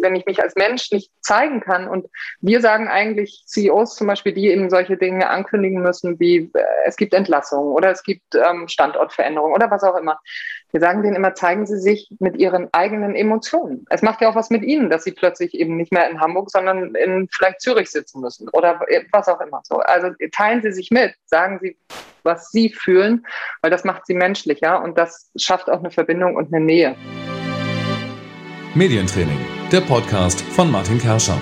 wenn ich mich als Mensch nicht zeigen kann und wir sagen eigentlich CEOs zum Beispiel, die eben solche Dinge ankündigen müssen, wie äh, es gibt Entlassungen oder es gibt ähm, Standortveränderungen oder was auch immer. Wir sagen denen immer, zeigen Sie sich mit Ihren eigenen Emotionen. Es macht ja auch was mit Ihnen, dass Sie plötzlich eben nicht mehr in Hamburg, sondern in vielleicht Zürich sitzen müssen oder was auch immer. So, also teilen Sie sich mit, sagen Sie, was Sie fühlen, weil das macht Sie menschlicher und das schafft auch eine Verbindung und eine Nähe. Medientraining, der Podcast von Martin Kerscher.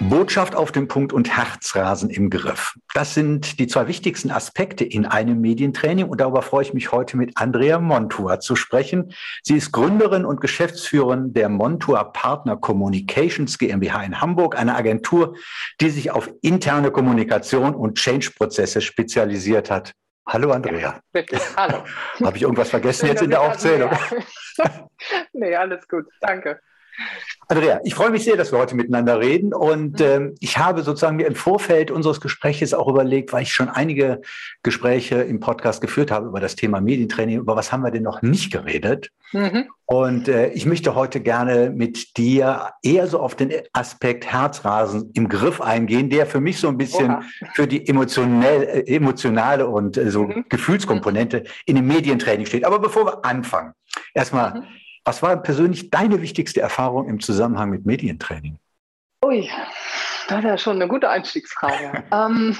Botschaft auf den Punkt und Herzrasen im Griff. Das sind die zwei wichtigsten Aspekte in einem Medientraining und darüber freue ich mich heute mit Andrea Montua zu sprechen. Sie ist Gründerin und Geschäftsführerin der Montua Partner Communications GmbH in Hamburg, eine Agentur, die sich auf interne Kommunikation und Change-Prozesse spezialisiert hat. Hallo Andrea. Ja, Hallo. Habe ich irgendwas vergessen jetzt in der Aufzählung? nee, alles gut. Danke. Andrea, ich freue mich sehr, dass wir heute miteinander reden. Und mhm. ähm, ich habe sozusagen mir im Vorfeld unseres Gespräches auch überlegt, weil ich schon einige Gespräche im Podcast geführt habe über das Thema Medientraining, über was haben wir denn noch nicht geredet. Mhm. Und äh, ich möchte heute gerne mit dir eher so auf den Aspekt Herzrasen im Griff eingehen, der für mich so ein bisschen Oha. für die emotionell, äh, emotionale und äh, so mhm. Gefühlskomponente in dem Medientraining steht. Aber bevor wir anfangen, erstmal. Mhm was war persönlich deine wichtigste Erfahrung im Zusammenhang mit Medientraining? Ui, das ist ja schon eine gute Einstiegsfrage. ähm,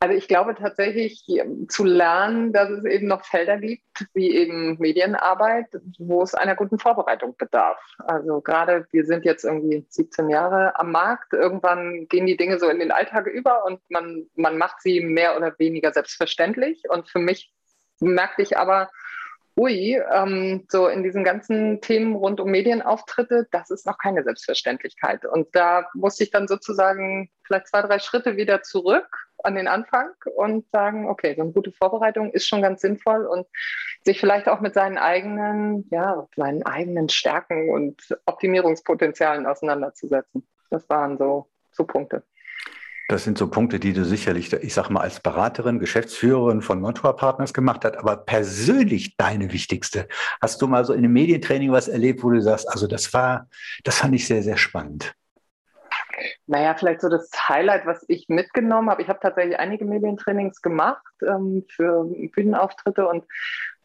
also ich glaube tatsächlich zu lernen, dass es eben noch Felder gibt, wie eben Medienarbeit, wo es einer guten Vorbereitung bedarf. Also gerade wir sind jetzt irgendwie 17 Jahre am Markt. Irgendwann gehen die Dinge so in den Alltag über und man, man macht sie mehr oder weniger selbstverständlich. Und für mich merkte ich aber, ui, ähm, so in diesen ganzen Themen rund um Medienauftritte, das ist noch keine Selbstverständlichkeit. Und da musste ich dann sozusagen vielleicht zwei, drei Schritte wieder zurück an den Anfang und sagen, okay, so eine gute Vorbereitung ist schon ganz sinnvoll und sich vielleicht auch mit seinen eigenen, ja, seinen eigenen Stärken und Optimierungspotenzialen auseinanderzusetzen. Das waren so, so Punkte. Das sind so Punkte, die du sicherlich, ich sag mal, als Beraterin, Geschäftsführerin von Montour Partners gemacht hast, aber persönlich deine wichtigste. Hast du mal so in einem Medientraining was erlebt, wo du sagst, also das war, das fand ich sehr, sehr spannend? Naja, vielleicht so das Highlight, was ich mitgenommen habe. Ich habe tatsächlich einige Medientrainings gemacht ähm, für Bühnenauftritte und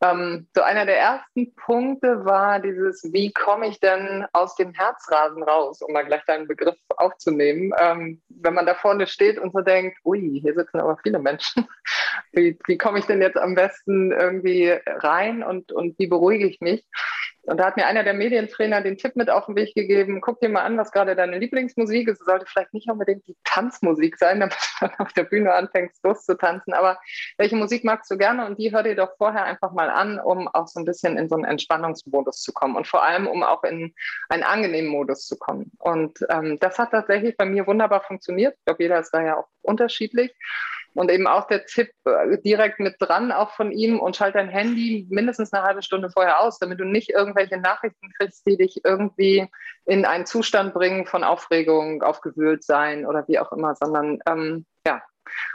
ähm, so einer der ersten Punkte war dieses, wie komme ich denn aus dem Herzrasen raus, um mal gleich deinen Begriff aufzunehmen. Ähm, wenn man da vorne steht und so denkt, ui, hier sitzen aber viele Menschen. Wie, wie komme ich denn jetzt am besten irgendwie rein und, und wie beruhige ich mich? Und da hat mir einer der Medientrainer den Tipp mit auf den Weg gegeben, guck dir mal an, was gerade deine Lieblingsmusik ist. Es sollte vielleicht nicht unbedingt die Tanzmusik sein, damit du dann auf der Bühne anfängst, loszutanzen. Aber welche Musik magst du gerne? Und die hör dir doch vorher einfach mal an, um auch so ein bisschen in so einen Entspannungsmodus zu kommen und vor allem, um auch in einen angenehmen Modus zu kommen. Und ähm, das hat tatsächlich bei mir wunderbar funktioniert. Ich glaube, jeder ist da ja auch unterschiedlich. Und eben auch der Tipp äh, direkt mit dran, auch von ihm, und schalt dein Handy mindestens eine halbe Stunde vorher aus, damit du nicht irgendwelche Nachrichten kriegst, die dich irgendwie in einen Zustand bringen von Aufregung, aufgewühlt sein oder wie auch immer, sondern ähm, ja,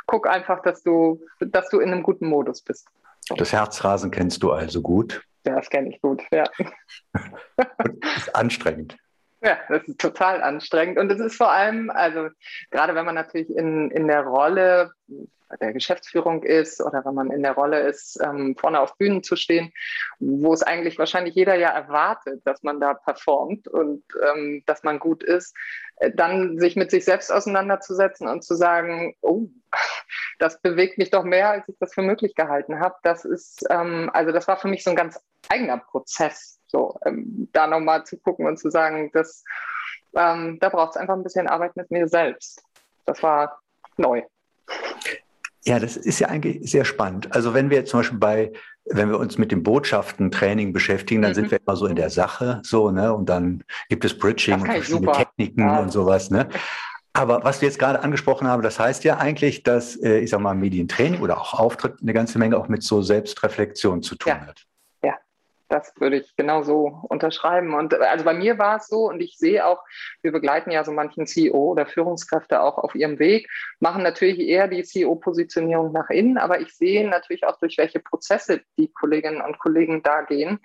guck einfach, dass du, dass du in einem guten Modus bist. Das Herzrasen kennst du also gut. Ja, das kenne ich gut, ja. ist anstrengend. Ja, das ist total anstrengend. Und es ist vor allem, also gerade wenn man natürlich in, in der Rolle der Geschäftsführung ist oder wenn man in der Rolle ist, ähm, vorne auf Bühnen zu stehen, wo es eigentlich wahrscheinlich jeder ja erwartet, dass man da performt und ähm, dass man gut ist, äh, dann sich mit sich selbst auseinanderzusetzen und zu sagen, oh, das bewegt mich doch mehr, als ich das für möglich gehalten habe. Das ist, ähm, also das war für mich so ein ganz eigener Prozess, so ähm, da nochmal zu gucken und zu sagen, dass ähm, da braucht es einfach ein bisschen Arbeit mit mir selbst. Das war neu. Ja, das ist ja eigentlich sehr spannend. Also wenn wir zum Beispiel bei, wenn wir uns mit dem Botschaften-Training beschäftigen, dann mhm. sind wir immer so in der Sache, so, ne? Und dann gibt es Bridging und verschiedene super. Techniken ja. und sowas, ne? Aber was du jetzt gerade angesprochen haben, das heißt ja eigentlich, dass, äh, ich sag mal, Medientraining oder auch Auftritt eine ganze Menge auch mit so Selbstreflexion zu tun ja. hat. Das würde ich genauso unterschreiben. Und also bei mir war es so, und ich sehe auch, wir begleiten ja so manchen CEO oder Führungskräfte auch auf ihrem Weg, machen natürlich eher die CEO-Positionierung nach innen, aber ich sehe natürlich auch, durch welche Prozesse die Kolleginnen und Kollegen da gehen.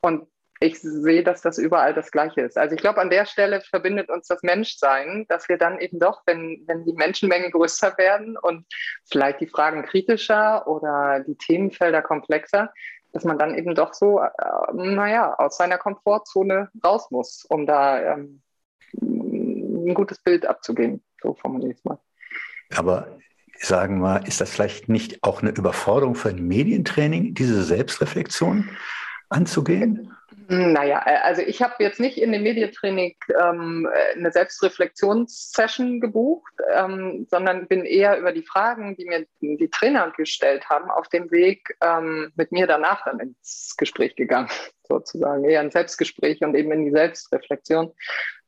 Und ich sehe, dass das überall das Gleiche ist. Also ich glaube, an der Stelle verbindet uns das Menschsein, dass wir dann eben doch, wenn, wenn die Menschenmengen größer werden und vielleicht die Fragen kritischer oder die Themenfelder komplexer, dass man dann eben doch so, äh, naja, aus seiner Komfortzone raus muss, um da ähm, ein gutes Bild abzugeben. So formuliere ich es mal. Aber sagen wir, ist das vielleicht nicht auch eine Überforderung für ein Medientraining, diese Selbstreflexion anzugehen? Naja, äh, also ich habe jetzt nicht in dem Medientraining ähm, eine Selbstreflexionssession gebucht, ähm, sondern bin eher über die Fragen, die mir die Trainer gestellt haben, auf dem Weg ähm, mit mir danach dann ins Gespräch gegangen, sozusagen, eher ein Selbstgespräch und eben in die Selbstreflexion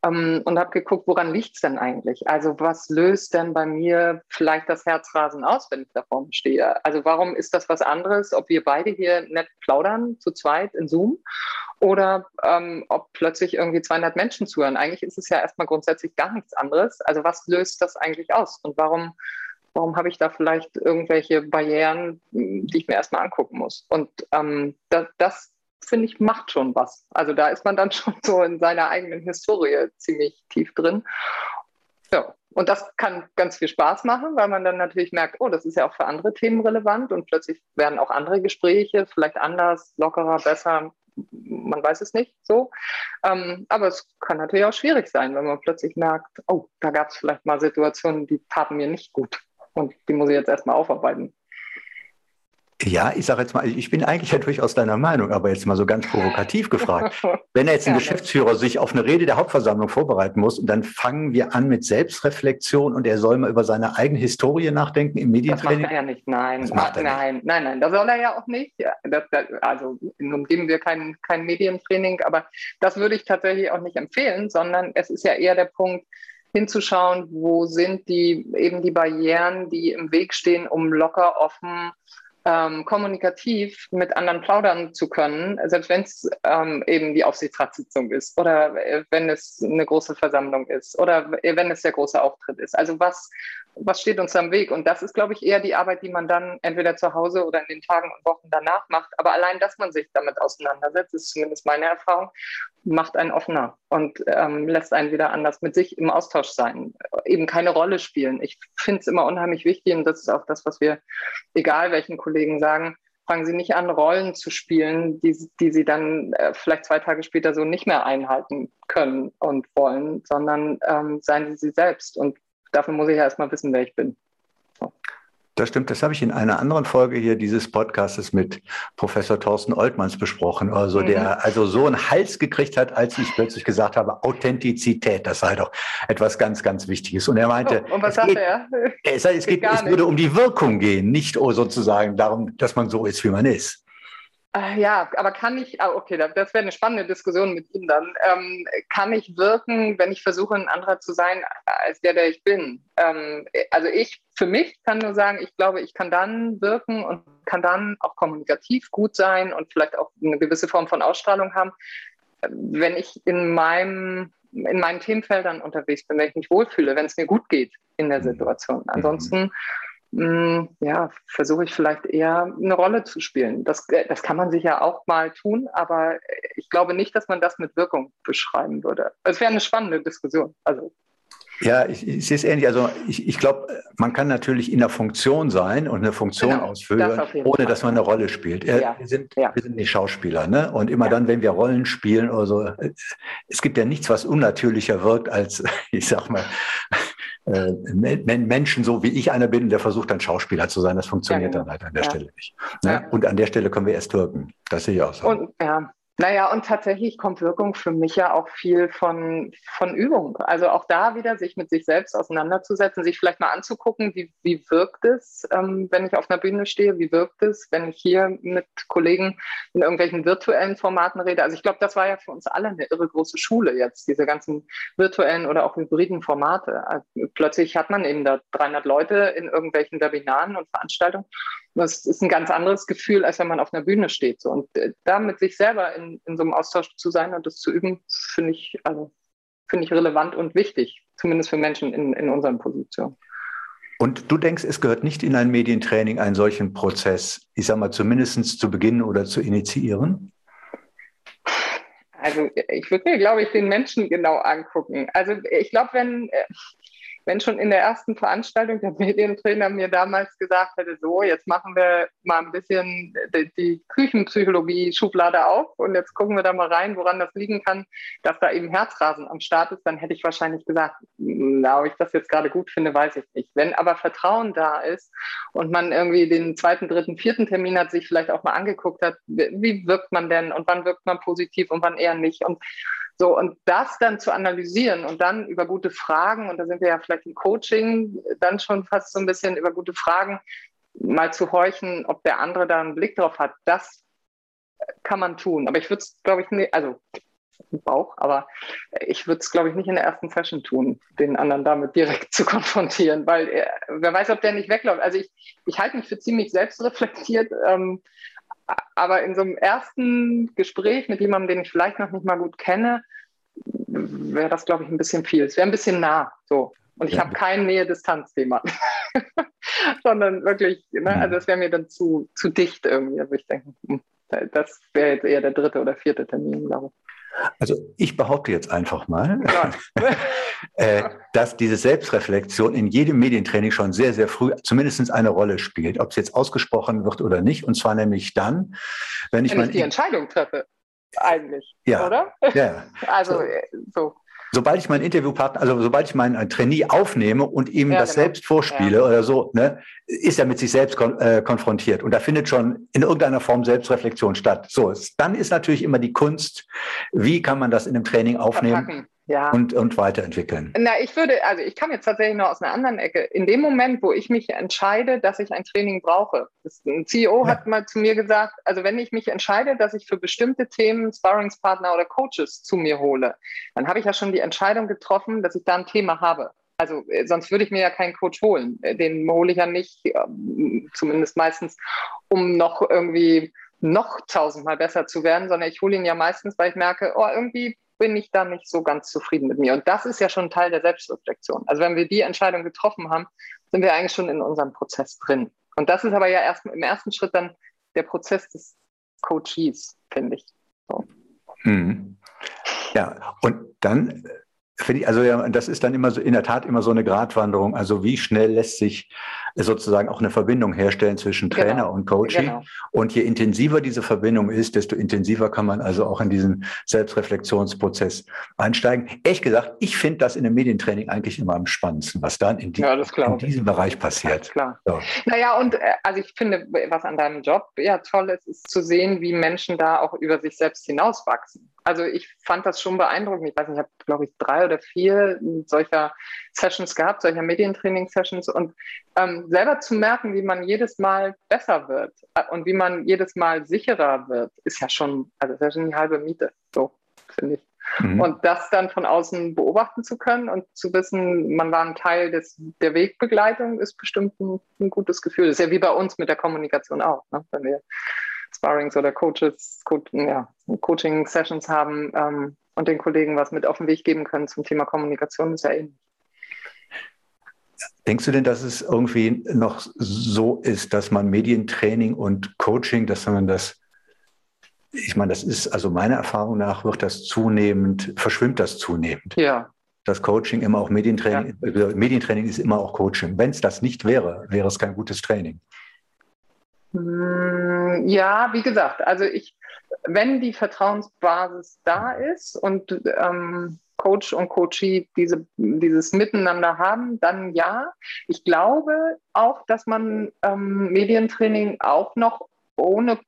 ähm, und habe geguckt, woran liegt es denn eigentlich? Also was löst denn bei mir vielleicht das Herzrasen aus, wenn ich da vorne stehe? Also warum ist das was anderes, ob wir beide hier nett plaudern, zu zweit in Zoom? Oder ähm, ob plötzlich irgendwie 200 Menschen zuhören. Eigentlich ist es ja erstmal grundsätzlich gar nichts anderes. Also was löst das eigentlich aus? Und warum warum habe ich da vielleicht irgendwelche Barrieren, die ich mir erstmal angucken muss? Und ähm, das, das, finde ich, macht schon was. Also da ist man dann schon so in seiner eigenen Historie ziemlich tief drin. Ja, und das kann ganz viel Spaß machen, weil man dann natürlich merkt, oh, das ist ja auch für andere Themen relevant und plötzlich werden auch andere Gespräche vielleicht anders, lockerer, besser. Man weiß es nicht so. Ähm, aber es kann natürlich auch schwierig sein, wenn man plötzlich merkt, oh, da gab es vielleicht mal Situationen, die taten mir nicht gut. Und die muss ich jetzt erstmal aufarbeiten. Ja, ich sage jetzt mal, ich bin eigentlich ja durchaus deiner Meinung, aber jetzt mal so ganz provokativ gefragt. Wenn jetzt ein ja, Geschäftsführer sich auf eine Rede der Hauptversammlung vorbereiten muss und dann fangen wir an mit Selbstreflexion und er soll mal über seine eigene Historie nachdenken im Medientraining. Das macht er ja nicht, nein. Das macht er nein, nicht. nein, nein, das soll er ja auch nicht. Das, das, also nun geben wir kein, kein Medientraining, aber das würde ich tatsächlich auch nicht empfehlen, sondern es ist ja eher der Punkt, hinzuschauen, wo sind die eben die Barrieren, die im Weg stehen, um locker, offen, ähm, kommunikativ mit anderen plaudern zu können, selbst wenn es ähm, eben die Aufsichtsratssitzung ist oder äh, wenn es eine große Versammlung ist oder wenn es der große Auftritt ist. Also was, was steht uns am Weg? Und das ist, glaube ich, eher die Arbeit, die man dann entweder zu Hause oder in den Tagen und Wochen danach macht. Aber allein, dass man sich damit auseinandersetzt, ist zumindest meine Erfahrung, macht einen offener und ähm, lässt einen wieder anders mit sich im Austausch sein, eben keine Rolle spielen. Ich finde es immer unheimlich wichtig und das ist auch das, was wir, egal welchen Kollegen sagen, fangen Sie nicht an, Rollen zu spielen, die, die Sie dann äh, vielleicht zwei Tage später so nicht mehr einhalten können und wollen, sondern ähm, seien Sie sie selbst. Und dafür muss ich ja erstmal wissen, wer ich bin. Das stimmt, das habe ich in einer anderen Folge hier dieses Podcastes mit Professor Thorsten Oltmanns besprochen, also mhm. der also so einen Hals gekriegt hat, als ich plötzlich gesagt habe, Authentizität, das sei doch etwas ganz, ganz Wichtiges. Und er meinte, oh, und was sagt er? Es, es, geht, es würde um die Wirkung gehen, nicht sozusagen darum, dass man so ist, wie man ist. Äh, ja, aber kann ich, ah, okay, das wäre eine spannende Diskussion mit ihm dann. Ähm, kann ich wirken, wenn ich versuche, ein anderer zu sein, als der, der ich bin? Ähm, also ich für mich kann nur sagen, ich glaube, ich kann dann wirken und kann dann auch kommunikativ gut sein und vielleicht auch eine gewisse Form von Ausstrahlung haben, wenn ich in meinem in meinen Themenfeldern unterwegs bin, wenn ich mich wohlfühle, wenn es mir gut geht in der mhm. Situation. Ansonsten hm, ja, versuche ich vielleicht eher eine Rolle zu spielen. Das, äh, das kann man sich ja auch mal tun, aber ich glaube nicht, dass man das mit Wirkung beschreiben würde. Es wäre eine spannende Diskussion. Also ja, ich, ich sehe es ähnlich. Also ich, ich glaube, man kann natürlich in der Funktion sein und eine Funktion genau, ausfüllen, das ohne Fall. dass man eine Rolle spielt. Ja, wir, sind, ja. wir sind nicht Schauspieler, ne? Und immer ja. dann, wenn wir Rollen spielen oder so, es gibt ja nichts, was unnatürlicher wirkt als, ich sag mal, äh, Menschen, so wie ich einer bin, der versucht dann Schauspieler zu sein. Das funktioniert ja, genau. dann halt an der Stelle nicht. Ne? Und an der Stelle können wir erst wirken. Das sehe ich auch so. Und, ja, naja, und tatsächlich kommt Wirkung für mich ja auch viel von, von Übung. Also auch da wieder sich mit sich selbst auseinanderzusetzen, sich vielleicht mal anzugucken, wie, wie wirkt es, ähm, wenn ich auf einer Bühne stehe, wie wirkt es, wenn ich hier mit Kollegen in irgendwelchen virtuellen Formaten rede. Also ich glaube, das war ja für uns alle eine irre große Schule jetzt, diese ganzen virtuellen oder auch hybriden Formate. Also plötzlich hat man eben da 300 Leute in irgendwelchen Webinaren und Veranstaltungen das ist ein ganz anderes Gefühl, als wenn man auf einer Bühne steht. So. Und äh, da mit sich selber in, in so einem Austausch zu sein und das zu üben, finde ich, also, finde ich relevant und wichtig, zumindest für Menschen in, in unseren Positionen. Und du denkst, es gehört nicht in ein Medientraining, einen solchen Prozess, ich sag mal, zumindest zu beginnen oder zu initiieren? Also ich würde mir, glaube ich, den Menschen genau angucken. Also ich glaube, wenn, äh, wenn schon in der ersten Veranstaltung der Medientrainer mir damals gesagt hätte, so, jetzt machen wir mal ein bisschen die, die Küchenpsychologie-Schublade auf und jetzt gucken wir da mal rein, woran das liegen kann, dass da eben Herzrasen am Start ist, dann hätte ich wahrscheinlich gesagt, na, ob ich das jetzt gerade gut finde, weiß ich nicht. Wenn aber Vertrauen da ist und man irgendwie den zweiten, dritten, vierten Termin hat, sich vielleicht auch mal angeguckt hat, wie wirkt man denn und wann wirkt man positiv und wann eher nicht und so, und das dann zu analysieren und dann über gute Fragen, und da sind wir ja vielleicht im Coaching dann schon fast so ein bisschen über gute Fragen, mal zu horchen, ob der andere da einen Blick drauf hat, das kann man tun. Aber ich würde es, glaube ich, nicht, also Bauch, aber ich würde es, glaube ich, nicht in der ersten Session tun, den anderen damit direkt zu konfrontieren, weil er, wer weiß, ob der nicht wegläuft. Also ich, ich halte mich für ziemlich selbstreflektiert. Ähm, aber in so einem ersten Gespräch mit jemandem, den ich vielleicht noch nicht mal gut kenne, wäre das, glaube ich, ein bisschen viel. Es wäre ein bisschen nah. So. Und ich ja. habe kein Nähe-Distanz-Thema, sondern wirklich, ne, also es wäre mir dann zu, zu dicht irgendwie. Also ich denke, hm, das wäre jetzt eher der dritte oder vierte Termin, glaube ich. Also ich behaupte jetzt einfach mal, ja. Äh, dass diese Selbstreflexion in jedem Medientraining schon sehr, sehr früh zumindest eine Rolle spielt, ob es jetzt ausgesprochen wird oder nicht. Und zwar nämlich dann, wenn ich, wenn ich die Entscheidung treffe, eigentlich, ja. oder? Ja. Also so. Äh, so sobald ich meinen Interviewpartner, also sobald ich meinen Trainee aufnehme und ihm ja, das genau. selbst vorspiele ja. oder so, ne, ist er mit sich selbst kon äh, konfrontiert. Und da findet schon in irgendeiner Form Selbstreflexion statt. So, dann ist natürlich immer die Kunst, wie kann man das in einem Training aufnehmen? Verpacken ja. und, und weiterentwickeln? Na, ich würde, also ich kam jetzt tatsächlich noch aus einer anderen Ecke. In dem Moment, wo ich mich entscheide, dass ich ein Training brauche, ein CEO ja. hat mal zu mir gesagt, also wenn ich mich entscheide, dass ich für bestimmte Themen Sparringspartner oder Coaches zu mir hole, dann habe ich ja schon die Entscheidung getroffen, dass ich da ein Thema habe. Also äh, sonst würde ich mir ja keinen Coach holen. Äh, den hole ich ja nicht, ähm, zumindest meistens, um noch irgendwie noch tausendmal besser zu werden, sondern ich hole ihn ja meistens, weil ich merke, oh, irgendwie bin ich da nicht so ganz zufrieden mit mir. Und das ist ja schon Teil der Selbstreflexion. Also wenn wir die Entscheidung getroffen haben, sind wir eigentlich schon in unserem Prozess drin. Und das ist aber ja erst im ersten Schritt dann der Prozess des Coaches, finde ich. So. Mhm. Ja, und dann ich, also ja, das ist dann immer so in der Tat immer so eine Gratwanderung. Also wie schnell lässt sich sozusagen auch eine Verbindung herstellen zwischen Trainer genau. und Coaching. Genau. Und je intensiver diese Verbindung ist, desto intensiver kann man also auch in diesen Selbstreflexionsprozess einsteigen. Ehrlich gesagt, ich finde das in einem Medientraining eigentlich immer am spannendsten, was dann in, die, ja, in diesem Bereich passiert. klar. So. Naja, und äh, also ich finde, was an deinem Job ja toll ist, ist zu sehen, wie Menschen da auch über sich selbst hinauswachsen. Also ich fand das schon beeindruckend. Ich weiß nicht, ich habe, glaube ich, drei oder vier solcher Sessions gehabt, solcher Medientraining-Sessions. Und ähm, selber zu merken, wie man jedes Mal besser wird äh, und wie man jedes Mal sicherer wird, ist ja schon, also ist ja schon die halbe Miete, so finde ich. Mhm. Und das dann von außen beobachten zu können und zu wissen, man war ein Teil des, der Wegbegleitung, ist bestimmt ein, ein gutes Gefühl. Das ist ja wie bei uns mit der Kommunikation auch. Ne? Wenn wir Sparrings oder Coaches, Co ja, Coaching-Sessions haben ähm, und den Kollegen was mit auf den Weg geben können zum Thema Kommunikation, ist ja ähnlich. Denkst du denn, dass es irgendwie noch so ist, dass man Medientraining und Coaching, dass man das, ich meine, das ist, also meiner Erfahrung nach wird das zunehmend, verschwimmt das zunehmend. Ja. Das Coaching immer auch Medientraining, ja. Medientraining ist immer auch Coaching. Wenn es das nicht wäre, wäre es kein gutes Training. Hm, ja, wie gesagt, also ich, wenn die Vertrauensbasis da ist und ähm, Coach und Coachee diese, dieses Miteinander haben, dann ja. Ich glaube auch, dass man ähm, Medientraining auch noch ohne,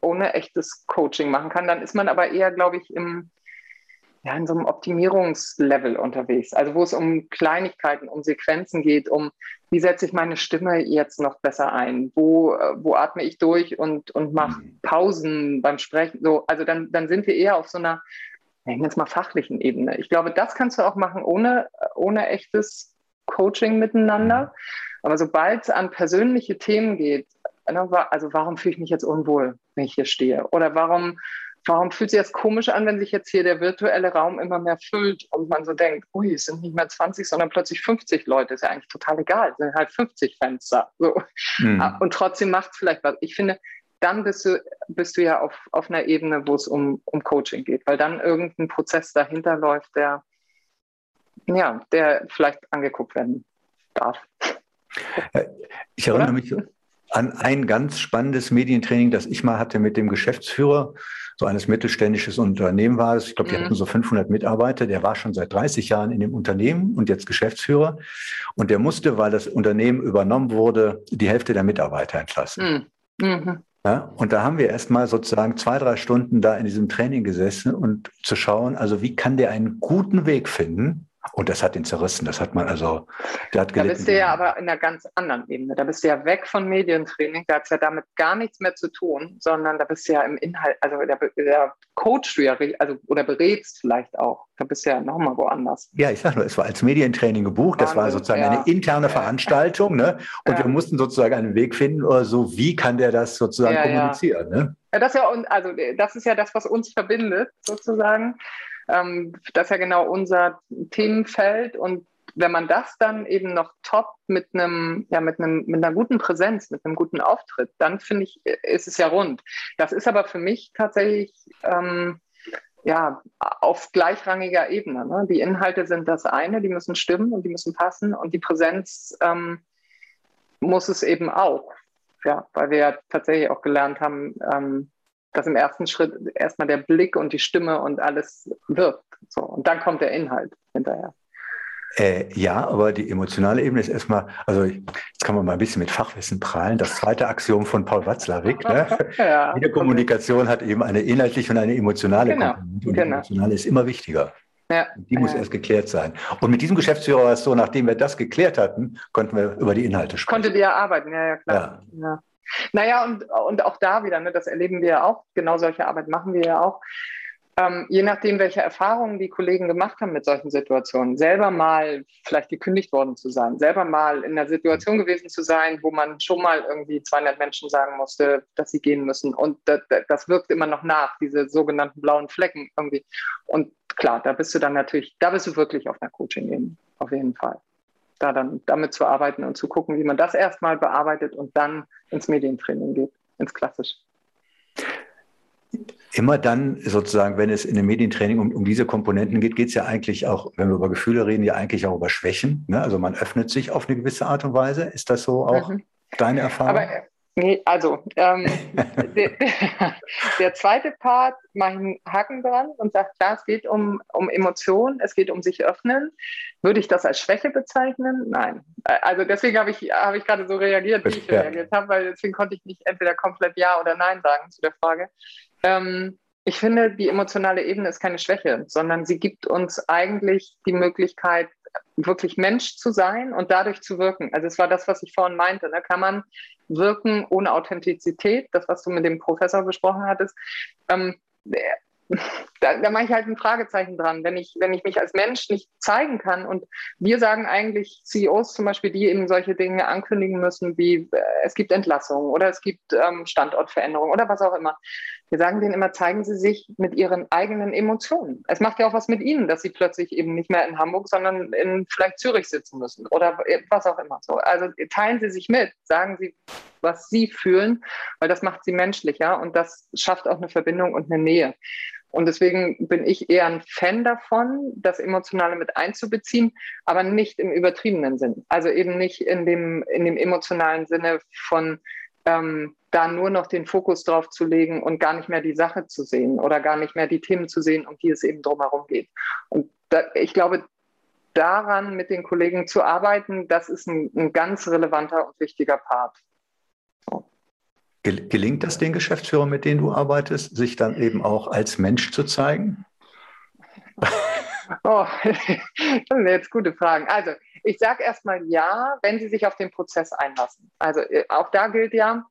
ohne echtes Coaching machen kann. Dann ist man aber eher, glaube ich, im, ja, in so einem Optimierungslevel unterwegs. Also wo es um Kleinigkeiten, um Sequenzen geht, um wie setze ich meine Stimme jetzt noch besser ein, wo, wo atme ich durch und, und mache mhm. Pausen beim Sprechen. So, also dann, dann sind wir eher auf so einer, nennen wir es mal fachlichen Ebene. Ich glaube, das kannst du auch machen ohne, ohne echtes Coaching miteinander. Mhm. Aber sobald es an persönliche Themen geht, also warum fühle ich mich jetzt unwohl, wenn ich hier stehe? Oder warum warum fühlt sich das komisch an, wenn sich jetzt hier der virtuelle Raum immer mehr füllt und man so denkt, ui, es sind nicht mehr 20, sondern plötzlich 50 Leute, ist ja eigentlich total egal, es sind halt 50 Fenster. So. Mhm. Und trotzdem macht es vielleicht was. Ich finde, dann bist du, bist du ja auf, auf einer Ebene, wo es um, um Coaching geht, weil dann irgendein Prozess dahinter läuft, der, ja, der vielleicht angeguckt werden darf. Äh, ich erinnere Oder? mich an ein ganz spannendes Medientraining, das ich mal hatte mit dem Geschäftsführer so eines mittelständisches Unternehmen war es. Ich glaube, die mhm. hatten so 500 Mitarbeiter. Der war schon seit 30 Jahren in dem Unternehmen und jetzt Geschäftsführer. Und der musste, weil das Unternehmen übernommen wurde, die Hälfte der Mitarbeiter entlassen. Mhm. mhm. Ja, und da haben wir erstmal sozusagen zwei, drei Stunden da in diesem Training gesessen und zu schauen, also wie kann der einen guten Weg finden, und das hat ihn zerrissen. Das hat man also, der hat gelitten. Da bist du ja aber in einer ganz anderen Ebene. Da bist du ja weg von Medientraining. Da hat es ja damit gar nichts mehr zu tun, sondern da bist du ja im Inhalt, also der, der coachst du ja, also, oder berätst vielleicht auch. Da bist du ja nochmal woanders. Ja, ich sag nur, es war als Medientraining gebucht. Das war sozusagen ja. eine interne ja. Veranstaltung. Ne? Und ja. wir mussten sozusagen einen Weg finden oder so, wie kann der das sozusagen kommunizieren. Ne? Ja, das, ja, also, das ist ja das, was uns verbindet, sozusagen. Ähm, das ist ja genau unser Themenfeld. Und wenn man das dann eben noch top mit einem, ja, mit einem, mit einer guten Präsenz, mit einem guten Auftritt, dann finde ich, ist es ja rund. Das ist aber für mich tatsächlich ähm, ja, auf gleichrangiger Ebene. Ne? Die Inhalte sind das eine, die müssen stimmen und die müssen passen und die Präsenz ähm, muss es eben auch. Ja, weil wir ja tatsächlich auch gelernt haben, ähm, dass im ersten Schritt erstmal der Blick und die Stimme und alles wirkt. So. Und dann kommt der Inhalt hinterher. Äh, ja, aber die emotionale Ebene ist erstmal, also jetzt kann man mal ein bisschen mit Fachwissen prahlen. Das zweite Axiom von Paul Watzlawick. Ne? ja, Jede Kommunikation okay. hat eben eine inhaltliche und eine emotionale genau, Komponente. Und genau. die emotionale ist immer wichtiger. Ja. Die muss ja. erst geklärt sein. Und mit diesem Geschäftsführer war es so, nachdem wir das geklärt hatten, konnten wir über die Inhalte sprechen. Konntet ihr arbeiten, ja, ja, klar. Ja. Ja. Naja, und, und auch da wieder, ne, das erleben wir ja auch, genau solche Arbeit machen wir ja auch. Ähm, je nachdem, welche Erfahrungen die Kollegen gemacht haben mit solchen Situationen, selber mal vielleicht gekündigt worden zu sein, selber mal in einer Situation gewesen zu sein, wo man schon mal irgendwie 200 Menschen sagen musste, dass sie gehen müssen. Und das, das wirkt immer noch nach, diese sogenannten blauen Flecken irgendwie. Und klar, da bist du dann natürlich, da bist du wirklich auf einer Coaching-Ebene, auf jeden Fall da dann damit zu arbeiten und zu gucken, wie man das erstmal bearbeitet und dann ins Medientraining geht, ins Klassische. Immer dann sozusagen, wenn es in dem Medientraining um, um diese Komponenten geht, geht es ja eigentlich auch, wenn wir über Gefühle reden, ja eigentlich auch über Schwächen. Ne? Also man öffnet sich auf eine gewisse Art und Weise. Ist das so auch mhm. deine Erfahrung? Aber Nee, also ähm, der, der, zweite Part mache ich einen Haken dran und sage, klar, es geht um, um Emotionen, es geht um sich öffnen. Würde ich das als Schwäche bezeichnen? Nein. Also deswegen habe ich, hab ich gerade so reagiert, wie ich ja. reagiert habe, weil deswegen konnte ich nicht entweder komplett Ja oder Nein sagen zu der Frage. Ähm, ich finde, die emotionale Ebene ist keine Schwäche, sondern sie gibt uns eigentlich die Möglichkeit, wirklich Mensch zu sein und dadurch zu wirken. Also es war das, was ich vorhin meinte. Ne? Kann man wirken ohne Authentizität, das, was du mit dem Professor besprochen hattest. Ähm, da, da mache ich halt ein Fragezeichen dran, wenn ich, wenn ich mich als Mensch nicht zeigen kann. Und wir sagen eigentlich CEOs zum Beispiel, die eben solche Dinge ankündigen müssen, wie äh, es gibt Entlassungen oder es gibt ähm, Standortveränderungen oder was auch immer. Wir sagen denen immer, zeigen Sie sich mit Ihren eigenen Emotionen. Es macht ja auch was mit Ihnen, dass Sie plötzlich eben nicht mehr in Hamburg, sondern in vielleicht Zürich sitzen müssen oder was auch immer. So, also teilen Sie sich mit, sagen Sie, was Sie fühlen, weil das macht Sie menschlicher und das schafft auch eine Verbindung und eine Nähe. Und deswegen bin ich eher ein Fan davon, das Emotionale mit einzubeziehen, aber nicht im übertriebenen Sinn. Also eben nicht in dem, in dem emotionalen Sinne von, ähm, da nur noch den Fokus drauf zu legen und gar nicht mehr die Sache zu sehen oder gar nicht mehr die Themen zu sehen, um die es eben drumherum geht. Und da, ich glaube, daran mit den Kollegen zu arbeiten, das ist ein, ein ganz relevanter und wichtiger Part. So. Gelingt das den Geschäftsführern, mit denen du arbeitest, sich dann eben auch als Mensch zu zeigen? Oh, das sind jetzt gute Fragen. Also, ich sage erstmal ja, wenn Sie sich auf den Prozess einlassen. Also, äh, auch da gilt ja,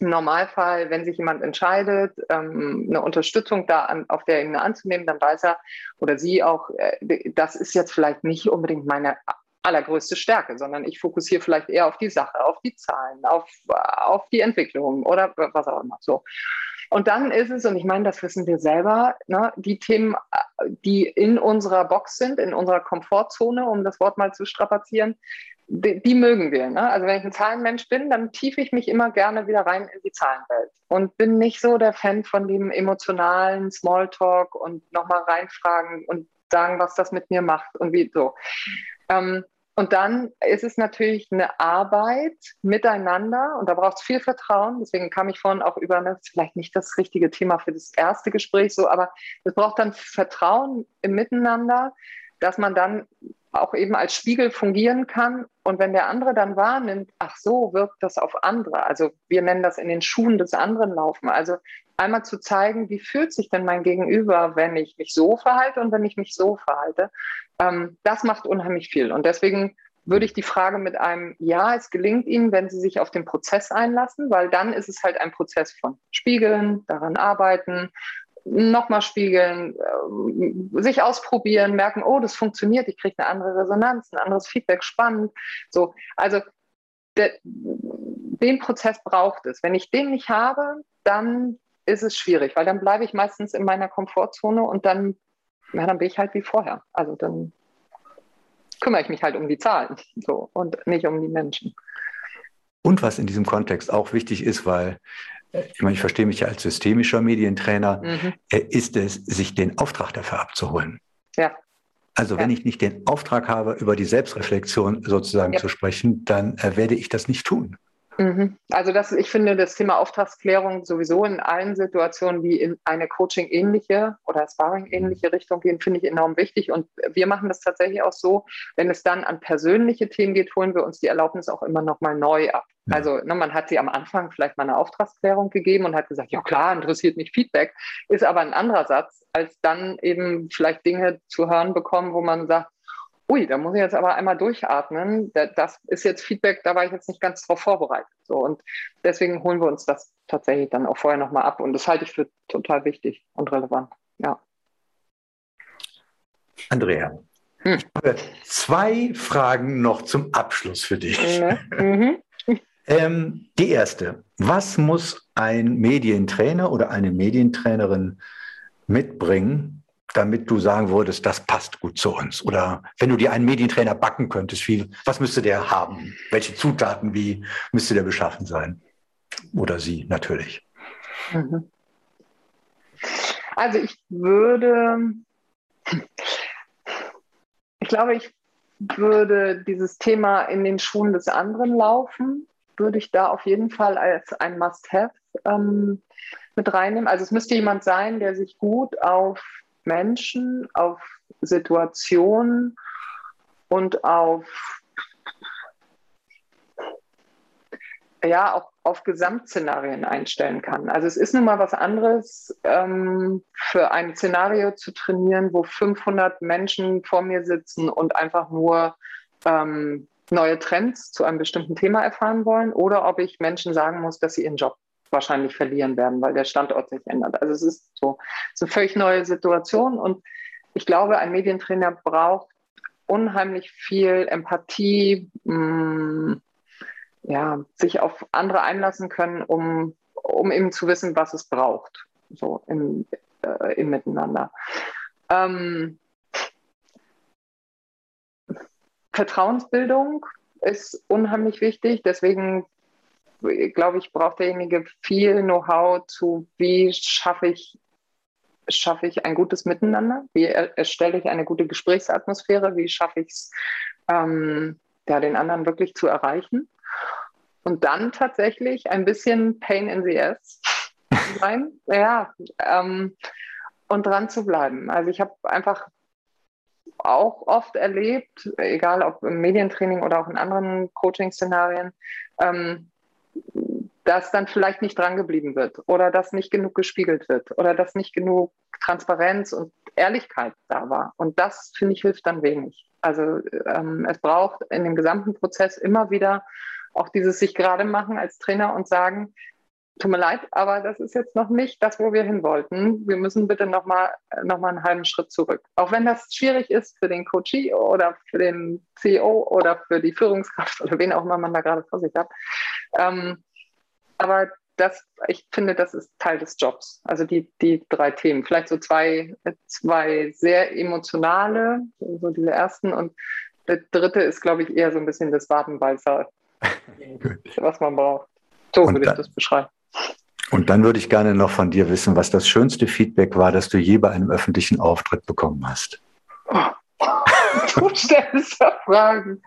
im Normalfall, wenn sich jemand entscheidet, ähm, eine Unterstützung da auf der Ebene anzunehmen, dann weiß er oder sie auch, äh, das ist jetzt vielleicht nicht unbedingt meine allergrößte Stärke, sondern ich fokussiere vielleicht eher auf die Sache, auf die Zahlen, auf, auf die Entwicklung oder was auch immer. So. Und dann ist es, und ich meine, das wissen wir selber, ne, die Themen, die in unserer Box sind, in unserer Komfortzone, um das Wort mal zu strapazieren, die, die, mögen wir. Ne? Also wenn ich ein Zahlenmensch bin, dann tiefe ich mich immer gerne wieder rein in die Zahlenwelt und bin nicht so der Fan von dem emotionalen Smalltalk und nochmal reinfragen und sagen, was das mit mir macht und wie so. Ähm, und dann ist es natürlich eine Arbeit miteinander und da braucht es viel Vertrauen. Deswegen kam ich vorhin auch über, das ist vielleicht nicht das richtige Thema für das erste Gespräch so, aber es braucht dann Vertrauen im Miteinander, dass man dann auch eben als Spiegel fungieren kann. Und wenn der andere dann wahrnimmt, ach so, wirkt das auf andere. Also wir nennen das in den Schuhen des anderen laufen. Also einmal zu zeigen, wie fühlt sich denn mein Gegenüber, wenn ich mich so verhalte und wenn ich mich so verhalte. Ähm, das macht unheimlich viel. Und deswegen würde ich die Frage mit einem Ja, es gelingt Ihnen, wenn Sie sich auf den Prozess einlassen, weil dann ist es halt ein Prozess von Spiegeln, daran arbeiten, nochmal spiegeln, äh, sich ausprobieren, merken, oh, das funktioniert, ich kriege eine andere Resonanz, ein anderes Feedback, spannend. So, also de, den Prozess braucht es. Wenn ich den nicht habe, dann ist es schwierig, weil dann bleibe ich meistens in meiner Komfortzone und dann, ja, dann bin ich halt wie vorher. Also dann kümmere ich mich halt um die Zahlen so, und nicht um die Menschen. Und was in diesem Kontext auch wichtig ist, weil ich meine, ich verstehe mich ja als systemischer Medientrainer, mhm. ist es, sich den Auftrag dafür abzuholen. Ja. Also wenn ich nicht den Auftrag habe, über die Selbstreflexion sozusagen ja. zu sprechen, dann äh, werde ich das nicht tun. Mhm. Also das, ich finde das Thema Auftragsklärung sowieso in allen Situationen, die in eine Coaching-ähnliche oder Sparring-ähnliche Richtung gehen, finde ich enorm wichtig. Und wir machen das tatsächlich auch so, wenn es dann an persönliche Themen geht, holen wir uns die Erlaubnis auch immer nochmal neu ab. Ja. Also ne, man hat sie am Anfang vielleicht mal eine Auftragsklärung gegeben und hat gesagt, ja klar, interessiert mich Feedback, ist aber ein anderer Satz, als dann eben vielleicht Dinge zu hören bekommen, wo man sagt, ui, da muss ich jetzt aber einmal durchatmen. Das ist jetzt Feedback, da war ich jetzt nicht ganz drauf vorbereitet. So, und deswegen holen wir uns das tatsächlich dann auch vorher nochmal ab. Und das halte ich für total wichtig und relevant. Ja. Andrea, hm. ich habe zwei Fragen noch zum Abschluss für dich. Mhm. ähm, die erste, was muss ein Medientrainer oder eine Medientrainerin mitbringen, damit du sagen würdest, das passt gut zu uns? Oder wenn du dir einen Medientrainer backen könntest, wie, was müsste der haben? Welche Zutaten, wie müsste der beschaffen sein? Oder sie natürlich. Mhm. Also ich würde, ich glaube, ich würde dieses Thema in den Schuhen des anderen laufen, würde ich da auf jeden Fall als ein Must-Have ähm, mit reinnehmen. Also es müsste jemand sein, der sich gut auf Menschen, auf Situationen und auf ja auch auf Gesamtszenarien einstellen kann. Also es ist nun mal was anderes, ähm, für ein Szenario zu trainieren, wo 500 Menschen vor mir sitzen und einfach nur ähm, neue Trends zu einem bestimmten Thema erfahren wollen, oder ob ich Menschen sagen muss, dass sie ihren Job wahrscheinlich verlieren werden, weil der Standort sich ändert. Also es ist so, es ist eine völlig neue Situation und ich glaube, ein Medientrainer braucht unheimlich viel Empathie, mh, mm, ja, sich auf andere einlassen können, um, um eben zu wissen, was es braucht, so im, äh, im Miteinander. Ähm, Vertrauensbildung ist unheimlich wichtig. Deswegen glaube ich, braucht derjenige viel Know-how zu, wie schaffe ich, schaffe ich ein gutes Miteinander, wie erstelle ich eine gute Gesprächsatmosphäre, wie schaffe ich es, ähm, ja, den anderen wirklich zu erreichen. Und dann tatsächlich ein bisschen Pain in the Ass sein, ja, ähm, und dran zu bleiben. Also ich habe einfach auch oft erlebt, egal ob im Medientraining oder auch in anderen Coaching-Szenarien, ähm, dass dann vielleicht nicht drangeblieben wird oder dass nicht genug gespiegelt wird oder dass nicht genug Transparenz und Ehrlichkeit da war. Und das, finde ich, hilft dann wenig. Also ähm, es braucht in dem gesamten Prozess immer wieder auch dieses sich gerade machen als Trainer und sagen, tut mir leid, aber das ist jetzt noch nicht das, wo wir hin wollten. Wir müssen bitte noch mal, noch mal einen halben Schritt zurück. Auch wenn das schwierig ist für den Coachee oder für den CEO oder für die Führungskraft oder wen auch immer man da gerade vor sich hat. Ähm, aber das, ich finde, das ist Teil des Jobs. Also die, die drei Themen. Vielleicht so zwei, zwei sehr emotionale, so diese ersten und der dritte ist, glaube ich, eher so ein bisschen das Wadenbeißer, was man braucht. So würde ich das beschreiben. Und dann würde ich gerne noch von dir wissen, was das schönste Feedback war, das du je bei einem öffentlichen Auftritt bekommen hast. Du stellst ja Fragen.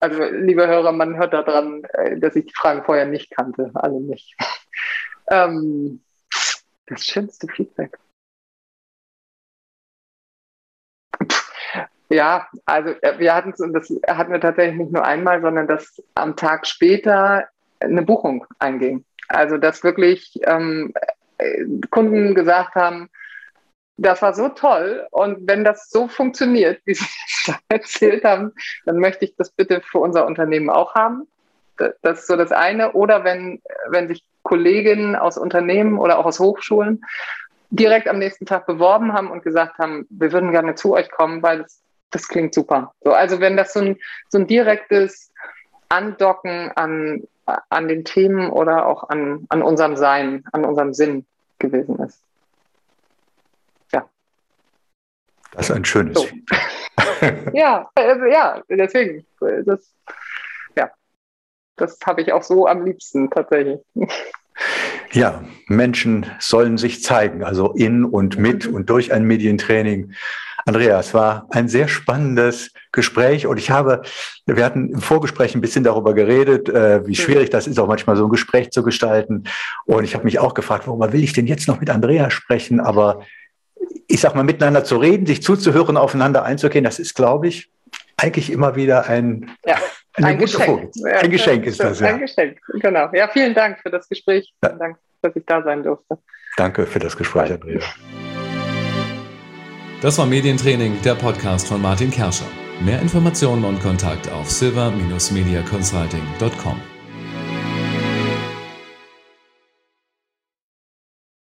Also, liebe Hörer, man hört daran, äh, dass ich die Fragen vorher nicht kannte, alle nicht. Ähm, das schönste Feedback. Ja, also äh, wir hatten es, und das hatten wir tatsächlich nicht nur einmal, sondern dass am Tag später eine Buchung einging. Also dass wirklich ähm, äh, Kunden gesagt haben, das war so toll und wenn das so funktioniert, wie Sie es erzählt haben, dann möchte ich das bitte für unser Unternehmen auch haben. Das ist so das eine. Oder wenn, wenn sich Kolleginnen aus Unternehmen oder auch aus Hochschulen direkt am nächsten Tag beworben haben und gesagt haben, wir würden gerne zu euch kommen, weil das, das klingt super. So, also wenn das so ein, so ein direktes Andocken an, an den Themen oder auch an, an unserem Sein, an unserem Sinn gewesen ist. Ja. Das ist ein schönes so. ja, also, ja, deswegen. Das, ja, das habe ich auch so am liebsten tatsächlich. Ja, Menschen sollen sich zeigen, also in und mit und durch ein Medientraining. Andrea, es war ein sehr spannendes Gespräch und ich habe, wir hatten im Vorgespräch ein bisschen darüber geredet, äh, wie schwierig das ist, auch manchmal so ein Gespräch zu gestalten. Und ich habe mich auch gefragt, worüber will ich denn jetzt noch mit Andrea sprechen? Aber ich sag mal, miteinander zu reden, sich zuzuhören, aufeinander einzugehen, das ist, glaube ich, eigentlich immer wieder ein, ja, ein Geschenk. Ja, ein Geschenk ist das, ja. Ein Geschenk, genau. Ja, vielen Dank für das Gespräch. Vielen Dank, dass ich da sein durfte. Danke für das Gespräch, Andrea. Das war Medientraining, der Podcast von Martin Kerscher. Mehr Informationen und Kontakt auf silver-mediaconsulting.com.